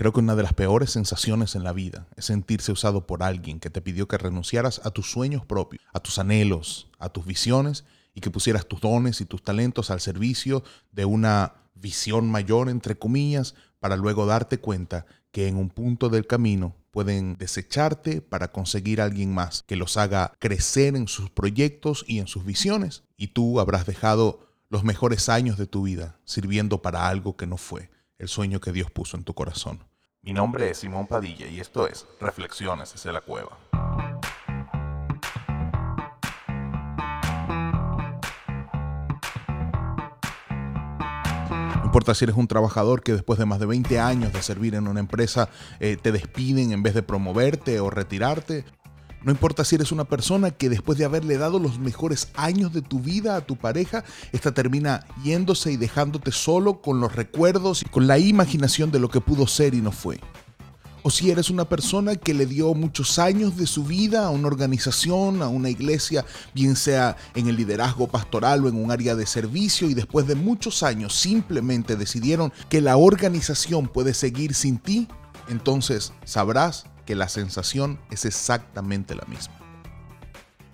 Creo que una de las peores sensaciones en la vida es sentirse usado por alguien que te pidió que renunciaras a tus sueños propios, a tus anhelos, a tus visiones y que pusieras tus dones y tus talentos al servicio de una visión mayor, entre comillas, para luego darte cuenta que en un punto del camino pueden desecharte para conseguir a alguien más que los haga crecer en sus proyectos y en sus visiones. Y tú habrás dejado los mejores años de tu vida sirviendo para algo que no fue el sueño que Dios puso en tu corazón. Mi nombre es Simón Padilla y esto es Reflexiones desde la Cueva. Importa si eres un trabajador que después de más de 20 años de servir en una empresa eh, te despiden en vez de promoverte o retirarte. No importa si eres una persona que después de haberle dado los mejores años de tu vida a tu pareja, esta termina yéndose y dejándote solo con los recuerdos y con la imaginación de lo que pudo ser y no fue. O si eres una persona que le dio muchos años de su vida a una organización, a una iglesia, bien sea en el liderazgo pastoral o en un área de servicio, y después de muchos años simplemente decidieron que la organización puede seguir sin ti, entonces sabrás que la sensación es exactamente la misma.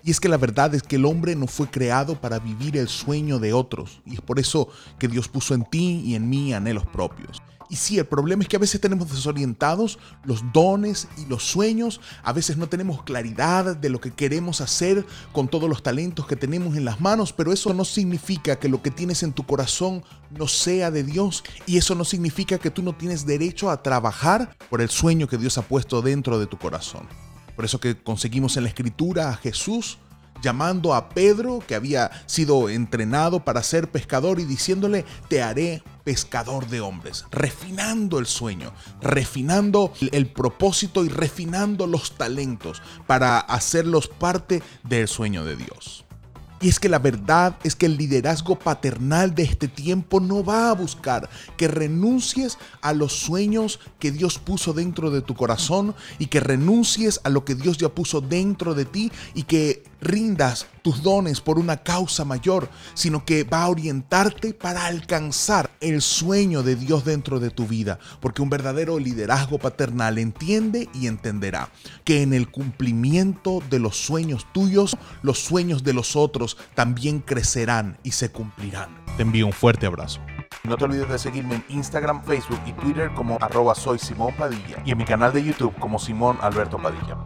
Y es que la verdad es que el hombre no fue creado para vivir el sueño de otros. Y es por eso que Dios puso en ti y en mí anhelos propios. Y sí, el problema es que a veces tenemos desorientados los dones y los sueños, a veces no tenemos claridad de lo que queremos hacer con todos los talentos que tenemos en las manos, pero eso no significa que lo que tienes en tu corazón no sea de Dios y eso no significa que tú no tienes derecho a trabajar por el sueño que Dios ha puesto dentro de tu corazón. Por eso que conseguimos en la escritura a Jesús llamando a Pedro, que había sido entrenado para ser pescador, y diciéndole, te haré pescador de hombres, refinando el sueño, refinando el propósito y refinando los talentos para hacerlos parte del sueño de Dios. Y es que la verdad es que el liderazgo paternal de este tiempo no va a buscar que renuncies a los sueños que Dios puso dentro de tu corazón y que renuncies a lo que Dios ya puso dentro de ti y que rindas tus dones por una causa mayor, sino que va a orientarte para alcanzar el sueño de Dios dentro de tu vida, porque un verdadero liderazgo paternal entiende y entenderá que en el cumplimiento de los sueños tuyos, los sueños de los otros también crecerán y se cumplirán. Te envío un fuerte abrazo. No te olvides de seguirme en Instagram, Facebook y Twitter como arroba soy Simón y en mi canal de YouTube como Simón Alberto Padilla.